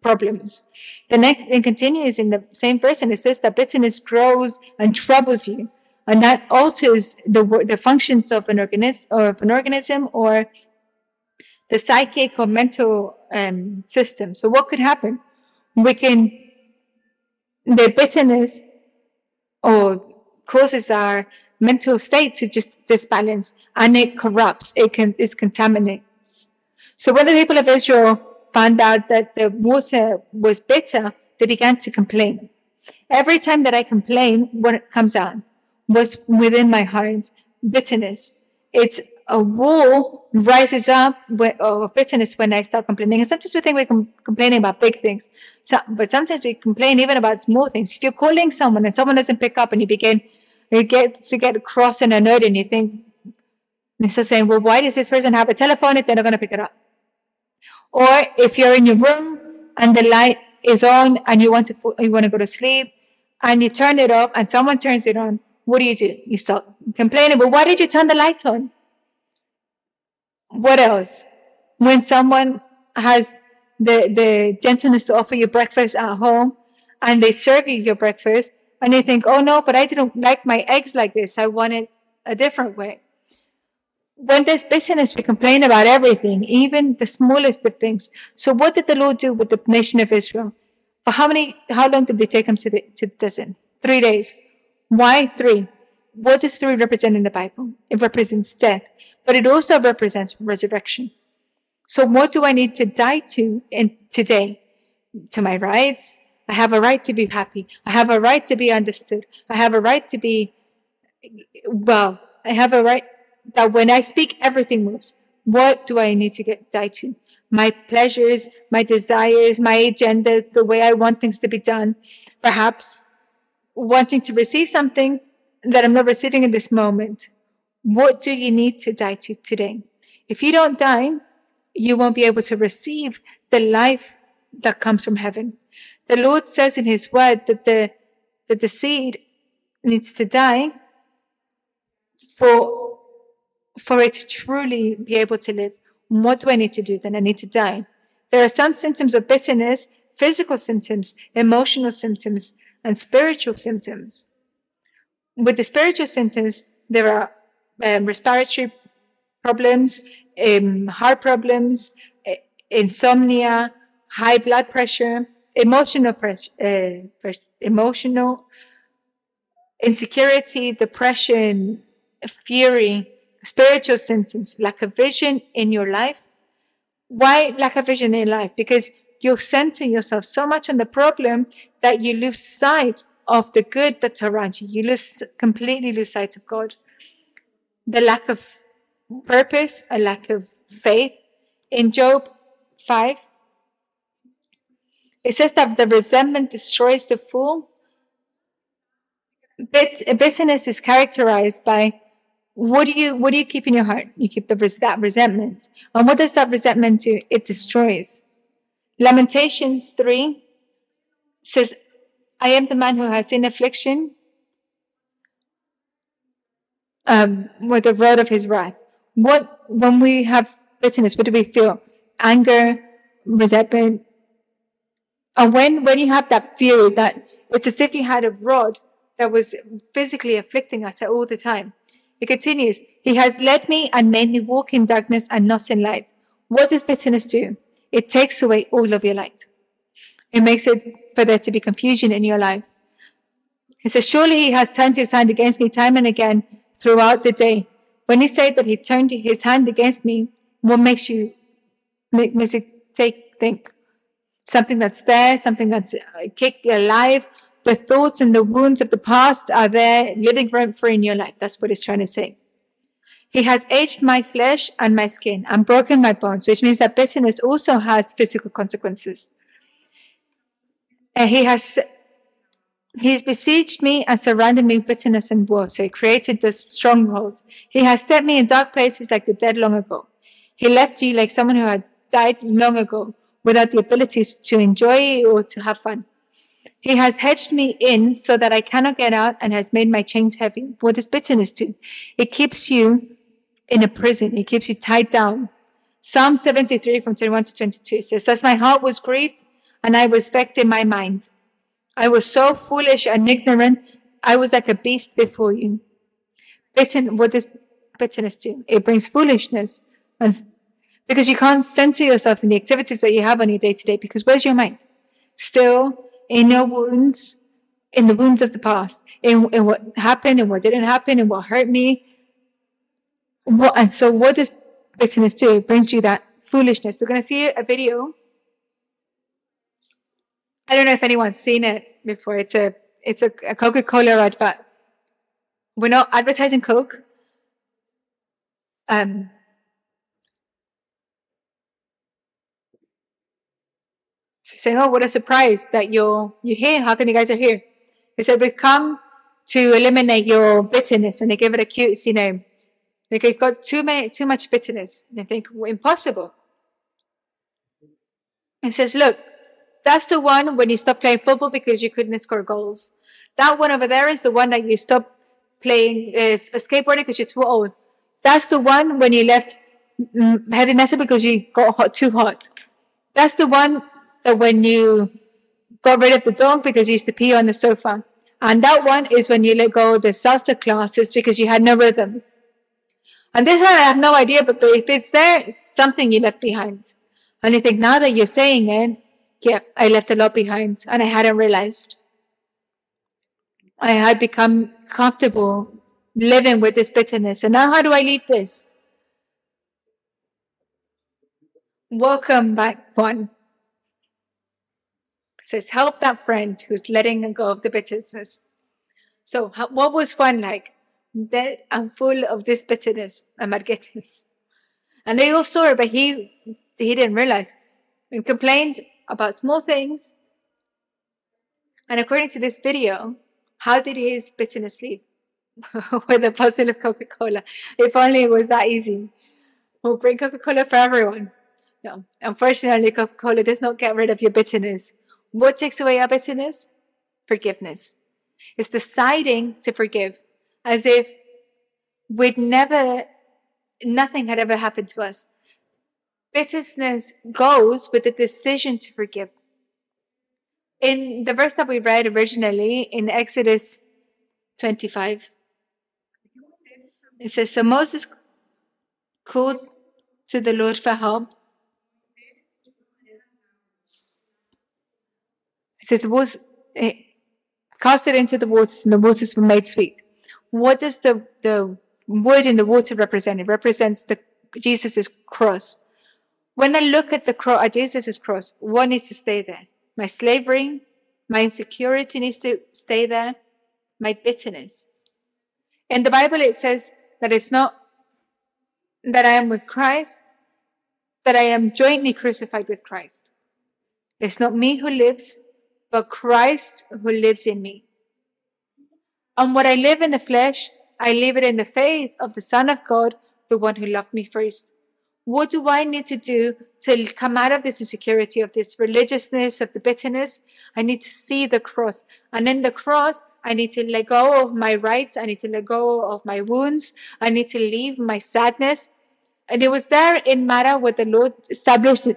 problems the next thing continues in the same verse and it says that bitterness grows and troubles you and that alters the the functions of an organism or of an organism or the psychic or mental um, system. So what could happen? We can the bitterness or causes our mental state to just disbalance and it corrupts, it can it contaminates. So when the people of Israel found out that the water was bitter, they began to complain. Every time that I complain, what comes out? was within my heart bitterness. It's a wall rises up of bitterness when I start complaining. And sometimes we think we're com- complaining about big things, so, but sometimes we complain even about small things. If you're calling someone and someone doesn't pick up and you begin, you get to get cross and annoyed and you think, instead saying, well, why does this person have a telephone if they're not going to pick it up? Or if you're in your room and the light is on and you want to, you want to go to sleep and you turn it off and someone turns it on, what do you do? You start complaining, but why did you turn the light on? What else? When someone has the, the gentleness to offer you breakfast at home and they serve you your breakfast and you think, oh no, but I didn't like my eggs like this. I want it a different way. When there's bitterness, we complain about everything, even the smallest of things. So what did the Lord do with the nation of Israel? For how many, how long did they take them to the, to the desert? Three days. Why three? What does three represent in the Bible? It represents death, but it also represents resurrection. So what do I need to die to in today? To my rights? I have a right to be happy. I have a right to be understood. I have a right to be, well, I have a right that when I speak, everything moves. What do I need to get die to? My pleasures, my desires, my agenda, the way I want things to be done. Perhaps wanting to receive something that I'm not receiving in this moment. What do you need to die to today? If you don't die, you won't be able to receive the life that comes from heaven. The Lord says in his word that the, that the seed needs to die for, for it to truly be able to live. What do I need to do? Then I need to die. There are some symptoms of bitterness physical symptoms, emotional symptoms, and spiritual symptoms. With the spiritual symptoms, there are um, respiratory problems, um, heart problems, uh, insomnia, high blood pressure, emotional pressure, uh, emotional insecurity, depression, fury, spiritual symptoms, lack of vision in your life. Why lack of vision in life? Because you're centering yourself so much on the problem that you lose sight of the good that's around you. You lose completely lose sight of God. The lack of purpose, a lack of faith. In Job 5, it says that the resentment destroys the fool. Bit, bitterness is characterized by what do you what do you keep in your heart? You keep the that resentment. And what does that resentment do? It destroys. Lamentations 3 says, I am the man who has seen affliction um, with the rod of his wrath. What when we have bitterness, what do we feel? Anger, resentment. And when when you have that fury, that it's as if you had a rod that was physically afflicting us all the time. It continues, He has led me and made me walk in darkness and not in light. What does bitterness do? It takes away all of your light. It makes it for there to be confusion in your life. He says, Surely he has turned his hand against me time and again throughout the day. When he said that he turned his hand against me, what makes you make makes it take think? Something that's there, something that's uh, kicked alive. The thoughts and the wounds of the past are there, living rent free in your life. That's what he's trying to say. He has aged my flesh and my skin and broken my bones, which means that bitterness also has physical consequences. And he has He's besieged me and surrounded me with bitterness and war. So he created those strongholds. He has set me in dark places like the dead long ago. He left you like someone who had died long ago without the abilities to enjoy or to have fun. He has hedged me in so that I cannot get out and has made my chains heavy. What does bitterness do? It keeps you in a prison. It keeps you tied down. Psalm 73 from 21 to 22 says, Thus my heart was grieved and I was vexed in my mind. I was so foolish and ignorant. I was like a beast before you. Bitten, what does bitterness do? It brings foolishness. And because you can't center yourself in the activities that you have on your day to day because where's your mind? Still in your wounds, in the wounds of the past, in, in what happened and what didn't happen and what hurt me, what, and so what does bitterness do? It brings you that foolishness. We're going to see a video. I don't know if anyone's seen it before. It's a it's a, a Coca Cola advert. We're not advertising Coke. Um, saying, "Oh, what a surprise that you're you're here! How come you guys are here?" They said, "We've come to eliminate your bitterness," and they give it a cutesy name. Like you've got too many, too much bitterness. And I think, well, impossible. It says, look, that's the one when you stop playing football because you couldn't score goals. That one over there is the one that you stop playing uh, skateboarding because you're too old. That's the one when you left heavy metal because you got hot, too hot. That's the one that when you got rid of the dog because you used to pee on the sofa. And that one is when you let go of the salsa classes because you had no rhythm. And this one I have no idea, but, but if it's there, it's something you left behind. And I think now that you're saying it, yeah, I left a lot behind and I hadn't realized. I had become comfortable living with this bitterness. And now how do I leave this? Welcome back, one. Says, help that friend who's letting go of the bitterness. So, how, what was fun like? that I'm full of this bitterness, and amarguetes. And they all saw it, but he he didn't realize. and complained about small things. And according to this video, how did his bitterness leave? With a bottle of Coca-Cola. If only it was that easy. We'll bring Coca-Cola for everyone. No, unfortunately, Coca-Cola does not get rid of your bitterness. What takes away our bitterness? Forgiveness. It's deciding to forgive as if we'd never, nothing had ever happened to us. Bitterness goes with the decision to forgive. In the verse that we read originally in Exodus 25, it says, So Moses called to the Lord for help. It says, was, it, eh, cast it into the waters, and the waters were made sweet. What does the, the wood in the water represent? It represents the Jesus' cross. When I look at the cross, at Jesus' cross, what needs to stay there? My slavery, my insecurity needs to stay there, my bitterness. In the Bible, it says that it's not that I am with Christ, that I am jointly crucified with Christ. It's not me who lives, but Christ who lives in me. And what I live in the flesh, I live it in the faith of the Son of God, the one who loved me first. What do I need to do to come out of this insecurity, of this religiousness, of the bitterness? I need to see the cross. And in the cross, I need to let go of my rights. I need to let go of my wounds. I need to leave my sadness. And it was there in Mara where the Lord established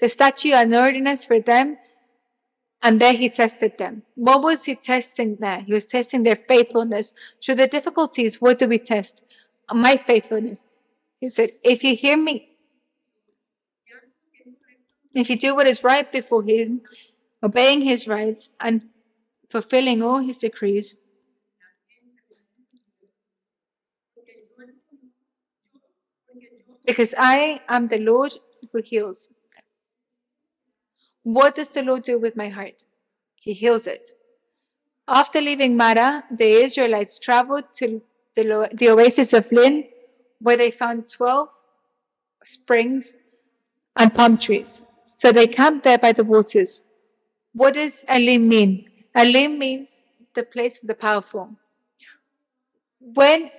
the statute and ordinance for them and there he tested them. What was he testing there? He was testing their faithfulness. Through the difficulties, what do we test? My faithfulness. He said, if you hear me, if you do what is right before him, obeying his rights and fulfilling all his decrees, because I am the Lord who heals. What does the Lord do with my heart? He heals it. After leaving Mara, the Israelites traveled to the, the oasis of Elim, where they found 12 springs and palm trees. So they camped there by the waters. What does Elim mean? Elim means the place of the powerful. When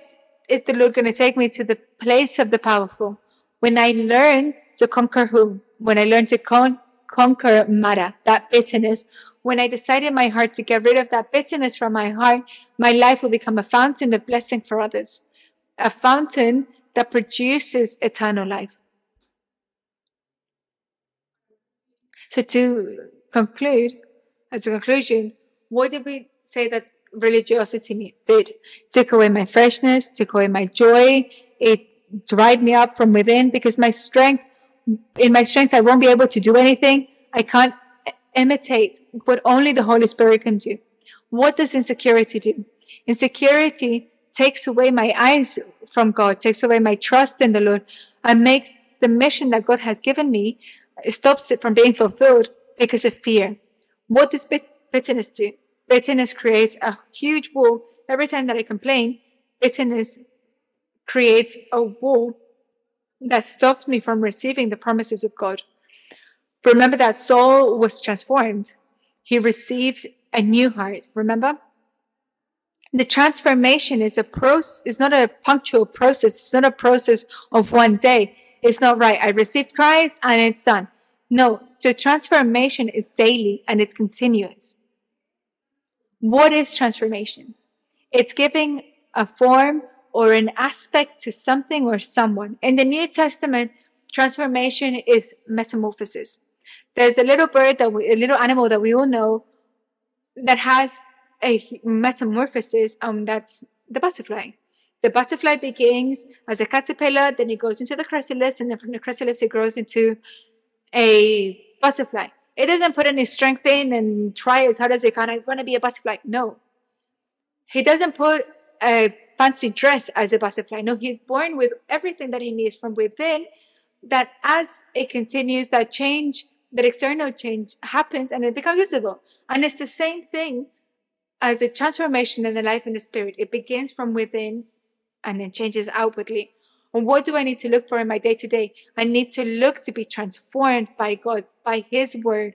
is the Lord going to take me to the place of the powerful? When I learn to conquer whom? When I learn to con- conquer Marah, that bitterness. When I decide in my heart to get rid of that bitterness from my heart, my life will become a fountain of blessing for others, a fountain that produces eternal life. So, to conclude, as a conclusion, what did we say that religiosity did? Took away my freshness, took away my joy, it dried me up from within because my strength in my strength, I won't be able to do anything. I can't imitate what only the Holy Spirit can do. What does insecurity do? Insecurity takes away my eyes from God, takes away my trust in the Lord, and makes the mission that God has given me, stops it from being fulfilled because of fear. What does bitterness do? Bitterness creates a huge wall. Every time that I complain, bitterness creates a wall that stopped me from receiving the promises of God. Remember that Saul was transformed. He received a new heart. Remember? The transformation is a process, it's not a punctual process. It's not a process of one day. It's not right. I received Christ and it's done. No, the transformation is daily and it's continuous. What is transformation? It's giving a form or an aspect to something or someone. In the New Testament, transformation is metamorphosis. There's a little bird that we, a little animal that we all know that has a metamorphosis, um, that's the butterfly. The butterfly begins as a caterpillar, then it goes into the chrysalis, and then from the chrysalis it grows into a butterfly. It doesn't put any strength in and try as hard as it can. I want to be a butterfly. No. He doesn't put a fancy dress as a butterfly. No, he's born with everything that he needs from within. That as it continues, that change, that external change happens and it becomes visible. And it's the same thing as a transformation in the life in the spirit. It begins from within and then changes outwardly. And what do I need to look for in my day to day? I need to look to be transformed by God, by His word.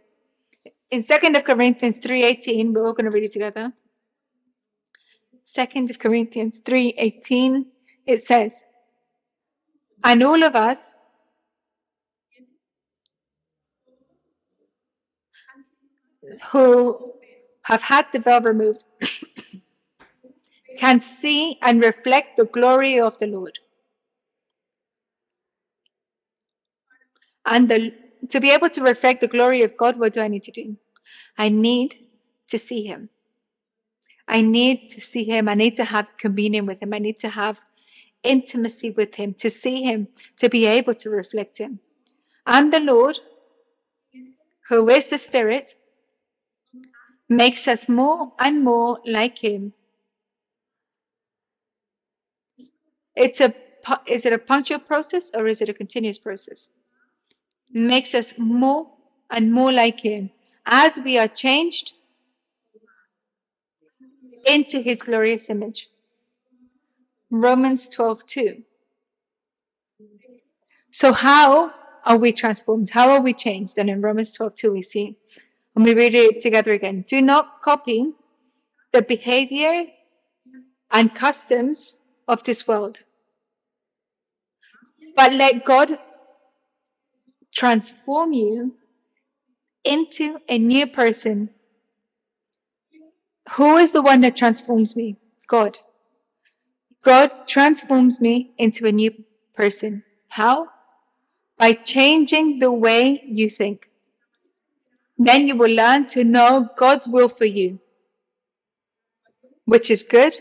In Second of Corinthians 3.18, we're all going to read it together. Second of Corinthians 3:18 it says and all of us who have had the veil removed can see and reflect the glory of the Lord. And the to be able to reflect the glory of God, what do I need to do? I need to see Him. I need to see Him. I need to have communion with Him. I need to have intimacy with Him, to see Him, to be able to reflect Him. And the Lord, who is the Spirit, makes us more and more like Him. It's a is it a punctual process or is it a continuous process? makes us more and more like Him as we are changed into His glorious image. Romans 12 2. So, how are we transformed? How are we changed? And in Romans 12 2, we see, and we read it together again. Do not copy the behavior and customs of this world, but let God transform you into a new person. Who is the one that transforms me? God. God transforms me into a new person. How? By changing the way you think. Then you will learn to know God's will for you, which is good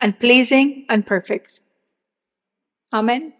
and pleasing and perfect. Amen.